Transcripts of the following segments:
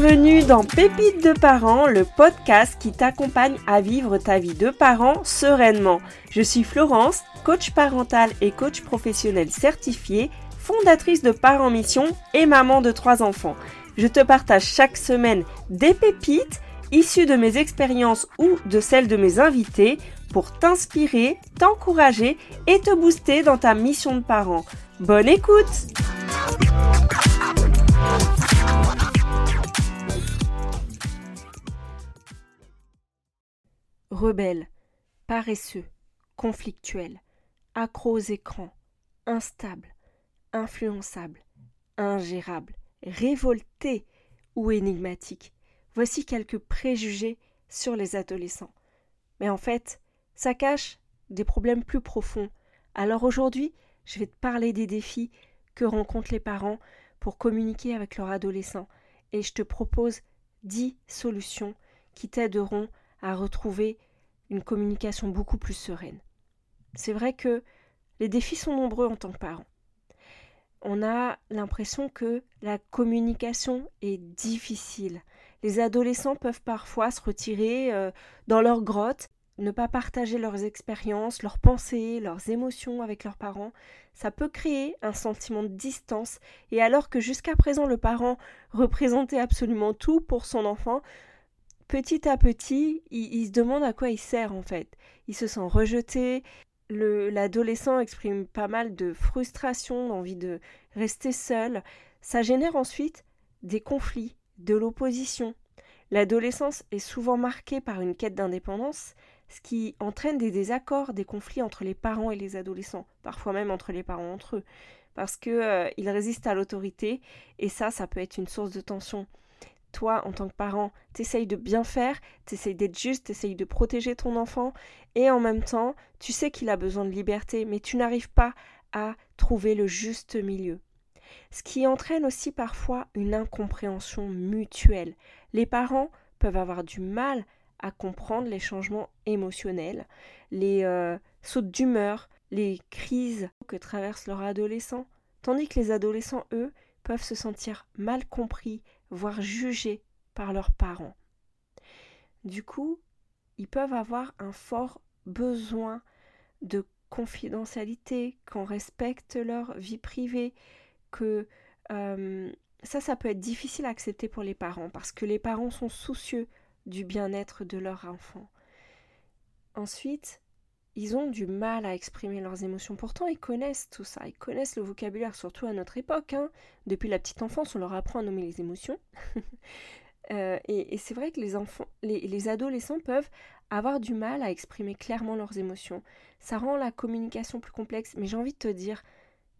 Bienvenue dans Pépites de parents, le podcast qui t'accompagne à vivre ta vie de parent sereinement. Je suis Florence, coach parental et coach professionnel certifié, fondatrice de Parents Mission et maman de trois enfants. Je te partage chaque semaine des pépites issues de mes expériences ou de celles de mes invités pour t'inspirer, t'encourager et te booster dans ta mission de parent. Bonne écoute Rebelle, paresseux, conflictuel, accro aux écrans, instable, influençable, ingérable, révolté ou énigmatique. Voici quelques préjugés sur les adolescents. Mais en fait, ça cache des problèmes plus profonds. Alors aujourd'hui, je vais te parler des défis que rencontrent les parents pour communiquer avec leur adolescent et je te propose 10 solutions qui t'aideront à retrouver une communication beaucoup plus sereine. C'est vrai que les défis sont nombreux en tant que parent. On a l'impression que la communication est difficile. Les adolescents peuvent parfois se retirer euh, dans leur grotte, ne pas partager leurs expériences, leurs pensées, leurs émotions avec leurs parents. Ça peut créer un sentiment de distance et alors que jusqu'à présent le parent représentait absolument tout pour son enfant, petit à petit, il, se demande à quoi il sert en fait. Il se sent rejeté. L'adolescent exprime pas mal de frustration, d'envie de rester seul. Ça génère ensuite des conflits, de l'opposition. L'adolescence est souvent marquée par une quête d'indépendance, ce qui entraîne des désaccords, des conflits entre les parents et les adolescents, parfois même entre les parents entre eux, parce qu'ils euh, résistent à l'autorité, et ça, ça peut être une source de tension toi, en tant que parent, t'essayes de bien faire, t'essayes d'être juste, t'essayes de protéger ton enfant, et en même temps, tu sais qu'il a besoin de liberté, mais tu n'arrives pas à trouver le juste milieu. Ce qui entraîne aussi parfois une incompréhension mutuelle. Les parents peuvent avoir du mal à comprendre les changements émotionnels, les euh, sautes d'humeur, les crises que traversent leurs adolescents, tandis que les adolescents, eux, peuvent se sentir mal compris, voire jugés par leurs parents. Du coup, ils peuvent avoir un fort besoin de confidentialité, qu'on respecte leur vie privée, que euh, ça, ça peut être difficile à accepter pour les parents parce que les parents sont soucieux du bien-être de leur enfant. Ensuite, ils ont du mal à exprimer leurs émotions. Pourtant, ils connaissent tout ça, ils connaissent le vocabulaire, surtout à notre époque. Hein. Depuis la petite enfance, on leur apprend à nommer les émotions. Euh, et, c'est vrai que les enfants, les, adolescents peuvent avoir du mal à exprimer clairement leurs émotions. Ça rend la communication plus complexe, mais j'ai envie de te dire,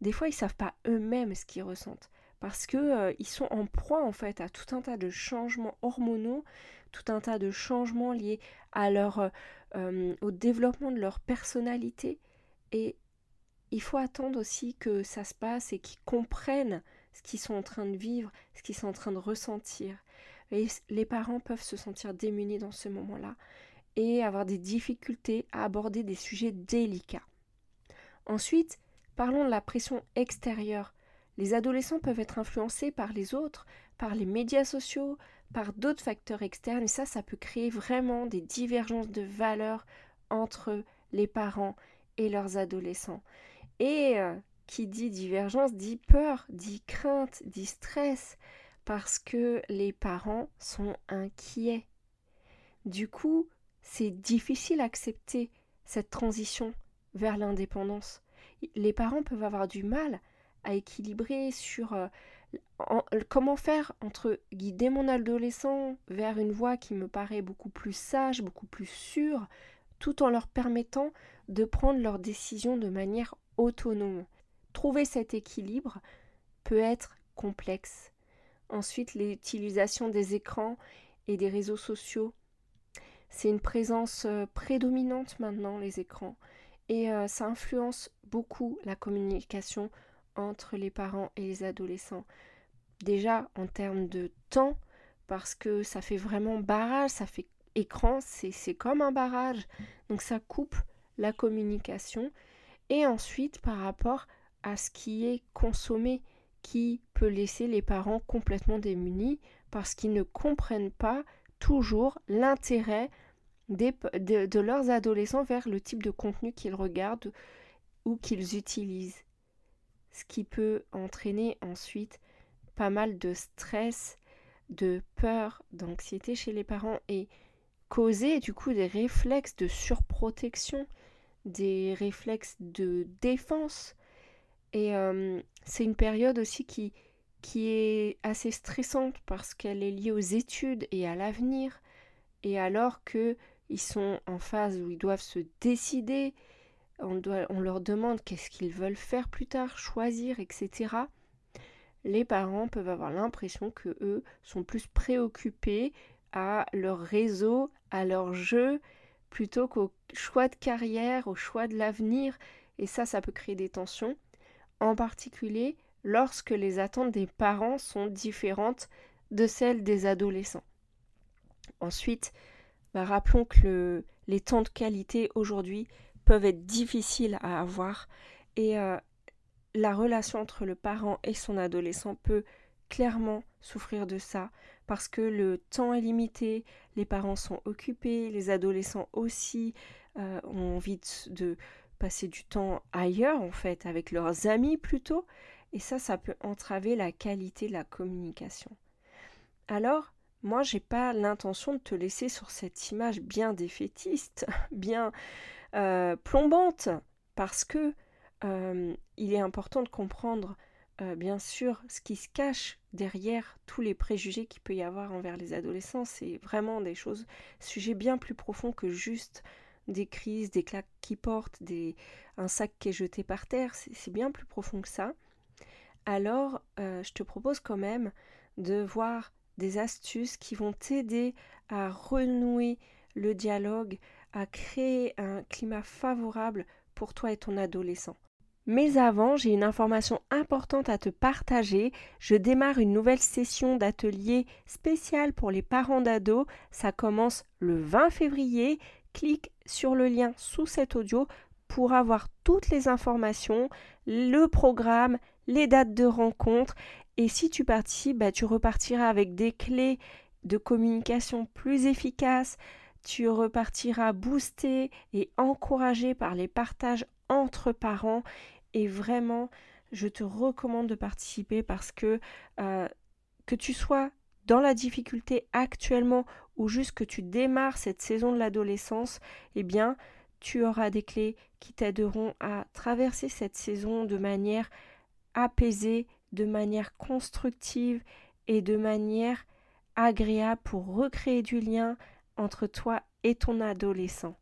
des fois, ils savent pas eux-mêmes ce qu'ils ressentent parce que euh, ils sont en proie en fait à tout un tas de changements hormonaux, tout un tas de changements liés à leur euh, euh, au développement de leur personnalité et il faut attendre aussi que ça se passe et qu'ils comprennent ce qu'ils sont en train de vivre, ce qu'ils sont en train de ressentir. Et les parents peuvent se sentir démunis dans ce moment-là et avoir des difficultés à aborder des sujets délicats. Ensuite, parlons de la pression extérieure. Les adolescents peuvent être influencés par les autres, par les médias sociaux, par d'autres facteurs externes et ça, ça peut créer vraiment des divergences de valeurs entre les parents et leurs adolescents. Et euh, qui dit divergence dit peur, dit crainte, dit stress, parce que les parents sont inquiets. Du coup, c'est difficile d'accepter cette transition vers l'indépendance. Les parents peuvent avoir du mal à équilibrer sur comment faire entre guider mon adolescent vers une voie qui me paraît beaucoup plus sage, beaucoup plus sûre, tout en leur permettant de prendre leurs décisions de manière autonome. Trouver cet équilibre peut être complexe. Ensuite, l'utilisation des écrans et des réseaux sociaux. C'est une présence euh, prédominante maintenant, les écrans, et euh, ça influence beaucoup la communication entre les parents et les adolescents. Déjà en termes de temps, parce que ça fait vraiment barrage, ça fait écran, c'est comme un barrage. Donc ça coupe la communication. Et ensuite par rapport à ce qui est consommé, qui peut laisser les parents complètement démunis parce qu'ils ne comprennent pas toujours l'intérêt de, leurs adolescents vers le type de contenu qu'ils regardent ou qu'ils utilisent. Ce qui peut entraîner ensuite pas mal de stress, de peur, d'anxiété chez les parents et causer du coup des réflexes de surprotection, des réflexes de défense. Et c'est une période aussi qui, qui est assez stressante parce qu'elle est liée aux études et à l'avenir. Et alors que ils sont en phase où ils doivent se décider, on, leur demande qu'est-ce qu'ils veulent faire plus tard, choisir, etc. Les parents peuvent avoir l'impression que eux sont plus préoccupés à leur réseau, à leur jeu, plutôt qu'au choix de carrière, au choix de l'avenir. Et ça, ça peut créer des tensions, en particulier lorsque les attentes des parents sont différentes de celles des adolescents. Ensuite, bah, rappelons que les temps de qualité aujourd'hui peuvent être difficiles à avoir et euh, la relation entre le parent et son adolescent peut clairement souffrir de ça parce que le temps est limité, les parents sont occupés, les adolescents aussi euh, ont envie de, passer du temps ailleurs en fait, avec leurs amis plutôt, et ça, ça peut entraver la qualité de la communication. Alors, moi, j'ai pas l'intention de te laisser sur cette image bien défaitiste, bien euh, plombante, parce que euh, il est important de comprendre, euh, bien sûr, ce qui se cache derrière tous les préjugés qu'il peut y avoir envers les adolescents. C'est vraiment des choses, sujets bien plus profonds que juste des crises, des claques qui portent, des, un sac qui est jeté par terre. C'est bien plus profond que ça. Alors, je te propose quand même de voir des astuces qui vont t'aider à renouer le dialogue, à créer un climat favorable pour toi et ton adolescent. Mais avant, j'ai une information importante à te partager. Je démarre une nouvelle session d'atelier spécial pour les parents d'ados. Ça commence le 20 février. Clique sur le lien sous cet audio pour avoir toutes les informations, le programme, les dates de rencontre et si tu participes, bah, tu repartiras avec des clés de communication plus efficaces, tu repartiras boosté et encouragé par les partages entre parents. Et vraiment je te recommande de participer parce que euh, que tu sois dans la difficulté actuellement ou juste que tu démarres cette saison de l'adolescence, eh bien tu auras des clés qui t'aideront à traverser cette saison de manière apaisée de manière constructive et de manière agréable pour recréer du lien entre toi et ton adolescent.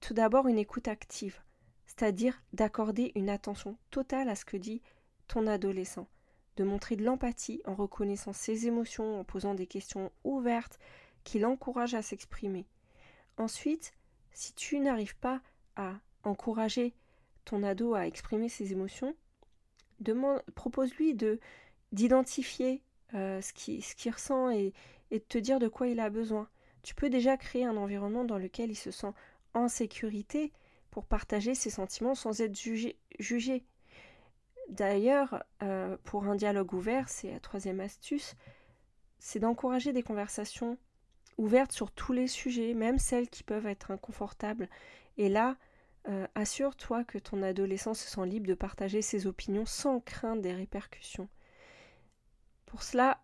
Tout d'abord une écoute active, c'est-à-dire d'accorder une attention totale à ce que dit ton adolescent, de montrer de l'empathie en reconnaissant ses émotions, en posant des questions ouvertes qui l'encouragent à s'exprimer. Ensuite, si tu n'arrives pas à encourager ton ado à exprimer ses émotions, propose-lui de d'identifier euh, ce qu'il ressent et, de te dire de quoi il a besoin. Tu peux déjà créer un environnement dans lequel il se sent en sécurité pour partager ses sentiments sans être jugé. D'ailleurs, euh, pour un dialogue ouvert, c'est la troisième astuce, c'est d'encourager des conversations ouvertes sur tous les sujets, même celles qui peuvent être inconfortables. Et là, euh, assure-toi que ton adolescent se sent libre de partager ses opinions sans crainte des répercussions. Pour cela,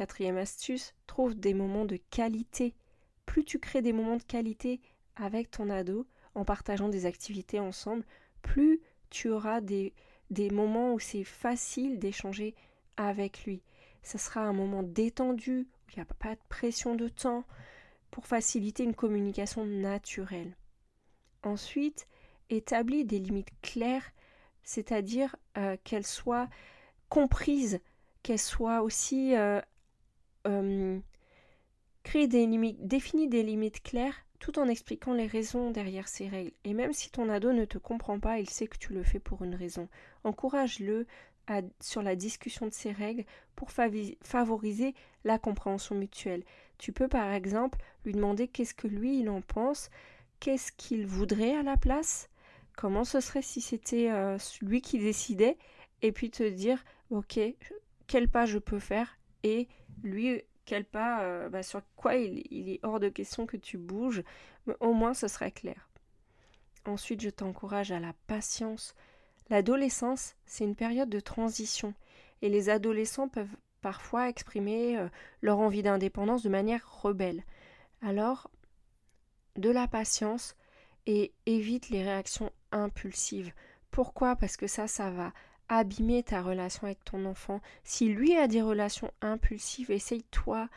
quatrième astuce, trouve des moments de qualité. Plus tu crées des moments de qualité avec ton ado en partageant des activités ensemble, plus tu auras des, moments où c'est facile d'échanger avec lui. Ce sera un moment détendu, où il n'y a pas de pression de temps, pour faciliter une communication naturelle. Ensuite, établis des limites claires, c'est-à-dire euh, qu'elles soient comprises, qu'elles soient aussi euh, euh, créer des limites, définis des limites claires tout en expliquant les raisons derrière ces règles. Et même si ton ado ne te comprend pas, il sait que tu le fais pour une raison. Encourage-le sur la discussion de ces règles pour favoriser la compréhension mutuelle. Tu peux par exemple lui demander qu'est-ce que lui il en pense, qu'est-ce qu'il voudrait à la place, comment ce serait si c'était euh, lui qui décidait, et puis te dire, ok, quel pas je peux faire et lui quel pas euh, bah, sur quoi il, est hors de question que tu bouges, mais au moins ce serait clair. Ensuite, je t'encourage à la patience. L'adolescence, c'est une période de transition et les adolescents peuvent parfois exprimer euh, leur envie d'indépendance de manière rebelle. Alors, de la patience et évite les réactions impulsives. Pourquoi? Parce que ça, ça va abîmer ta relation avec ton enfant. Si lui a des relations impulsives, essaye toi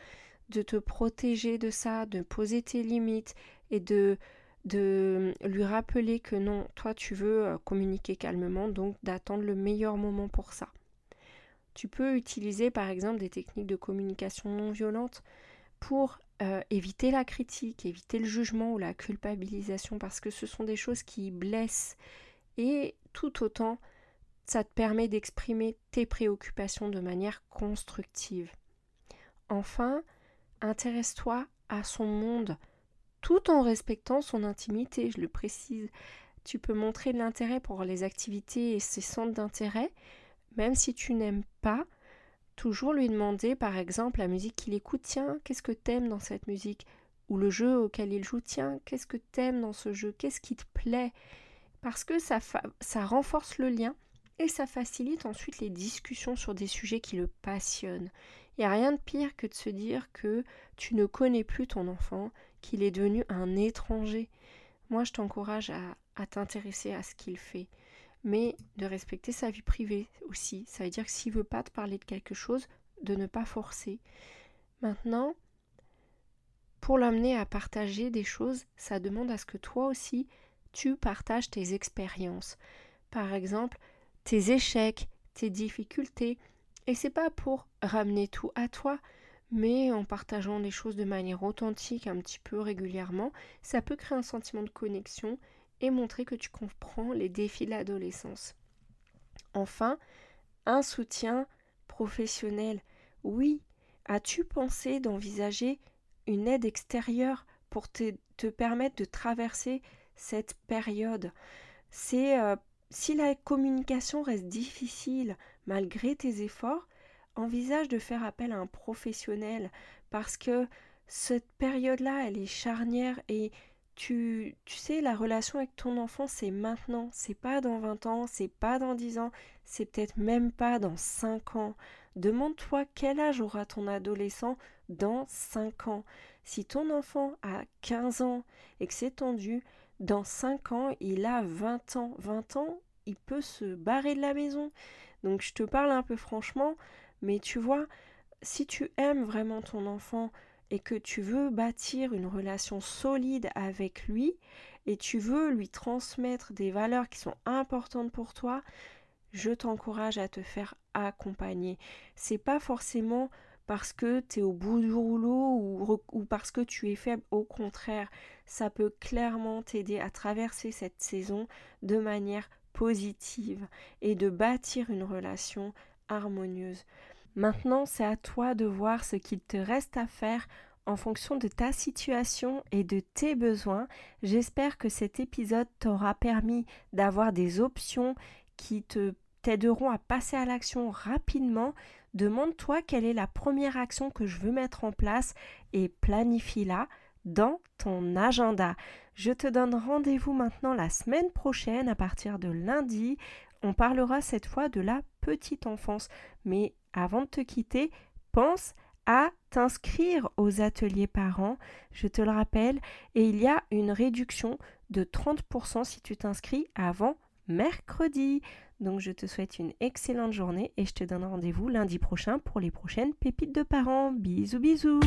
de te protéger de ça, de poser tes limites et de de lui rappeler que non, toi tu veux euh, communiquer calmement, donc d'attendre le meilleur moment pour ça. Tu peux utiliser par exemple des techniques de communication non violente pour euh, éviter la critique, éviter le jugement ou la culpabilisation, parce que ce sont des choses qui blessent et tout autant ça te permet d'exprimer tes préoccupations de manière constructive. Enfin, intéresse-toi à son monde tout en respectant son intimité, je le précise. Tu peux montrer de l'intérêt pour les activités et ses centres d'intérêt, même si tu n'aimes pas, toujours lui demander par exemple la musique qu'il écoute, tiens, qu'est-ce que t'aimes dans cette musique? Ou le jeu auquel il joue, tiens, qu'est-ce que t'aimes dans ce jeu? Qu'est-ce qui te plaît? Parce que ça, ça renforce le lien et ça facilite ensuite les discussions sur des sujets qui le passionnent. Il n'y a rien de pire que de se dire que tu ne connais plus ton enfant, qu'il est devenu un étranger. Moi, je t'encourage à, t'intéresser à ce qu'il fait, mais de respecter sa vie privée aussi. Ça veut dire que s'il veut pas te parler de quelque chose, de ne pas forcer. Maintenant, pour l'amener à partager des choses, ça demande à ce que toi aussi, tu partages tes expériences. Par exemple, tes échecs, tes difficultés. Et c'est pas pour ramener tout à toi, mais en partageant les choses de manière authentique un petit peu régulièrement, ça peut créer un sentiment de connexion et montrer que tu comprends les défis de l'adolescence. Enfin, un soutien professionnel. Oui, as-tu pensé d'envisager une aide extérieure pour te, permettre de traverser cette période? C'est euh, si la communication reste difficile malgré tes efforts, envisage de faire appel à un professionnel parce que cette période-là, elle est charnière et tu, tu sais, la relation avec ton enfant, c'est maintenant, c'est pas dans 20 ans, c'est pas dans 10 ans, c'est peut-être même pas dans 5 ans. Demande-toi quel âge aura ton adolescent dans 5 ans. Si ton enfant a 15 ans et que c'est tendu, dans 5 ans, il a 20 ans. 20 ans, il peut se barrer de la maison. Donc je te parle un peu franchement, mais tu vois, si tu aimes vraiment ton enfant et que tu veux bâtir une relation solide avec lui et tu veux lui transmettre des valeurs qui sont importantes pour toi, je t'encourage à te faire accompagner. C'est pas forcément parce que tu es au bout du rouleau ou, ou, parce que tu es faible. Au contraire, ça peut clairement t'aider à traverser cette saison de manière positive et de bâtir une relation harmonieuse. Maintenant, c'est à toi de voir ce qu'il te reste à faire en fonction de ta situation et de tes besoins. J'espère que cet épisode t'aura permis d'avoir des options qui te t'aideront à passer à l'action rapidement. Demande-toi quelle est la première action que je veux mettre en place et planifie-la dans ton agenda. Je te donne rendez-vous maintenant la semaine prochaine à partir de lundi. On parlera cette fois de la petite enfance. Mais avant de te quitter, pense à t'inscrire aux ateliers parents, je te le rappelle, et il y a une réduction de 30% si tu t'inscris avant mercredi. Donc je te souhaite une excellente journée et je te donne rendez-vous lundi prochain pour les prochaines pépites de parents. Bisous bisous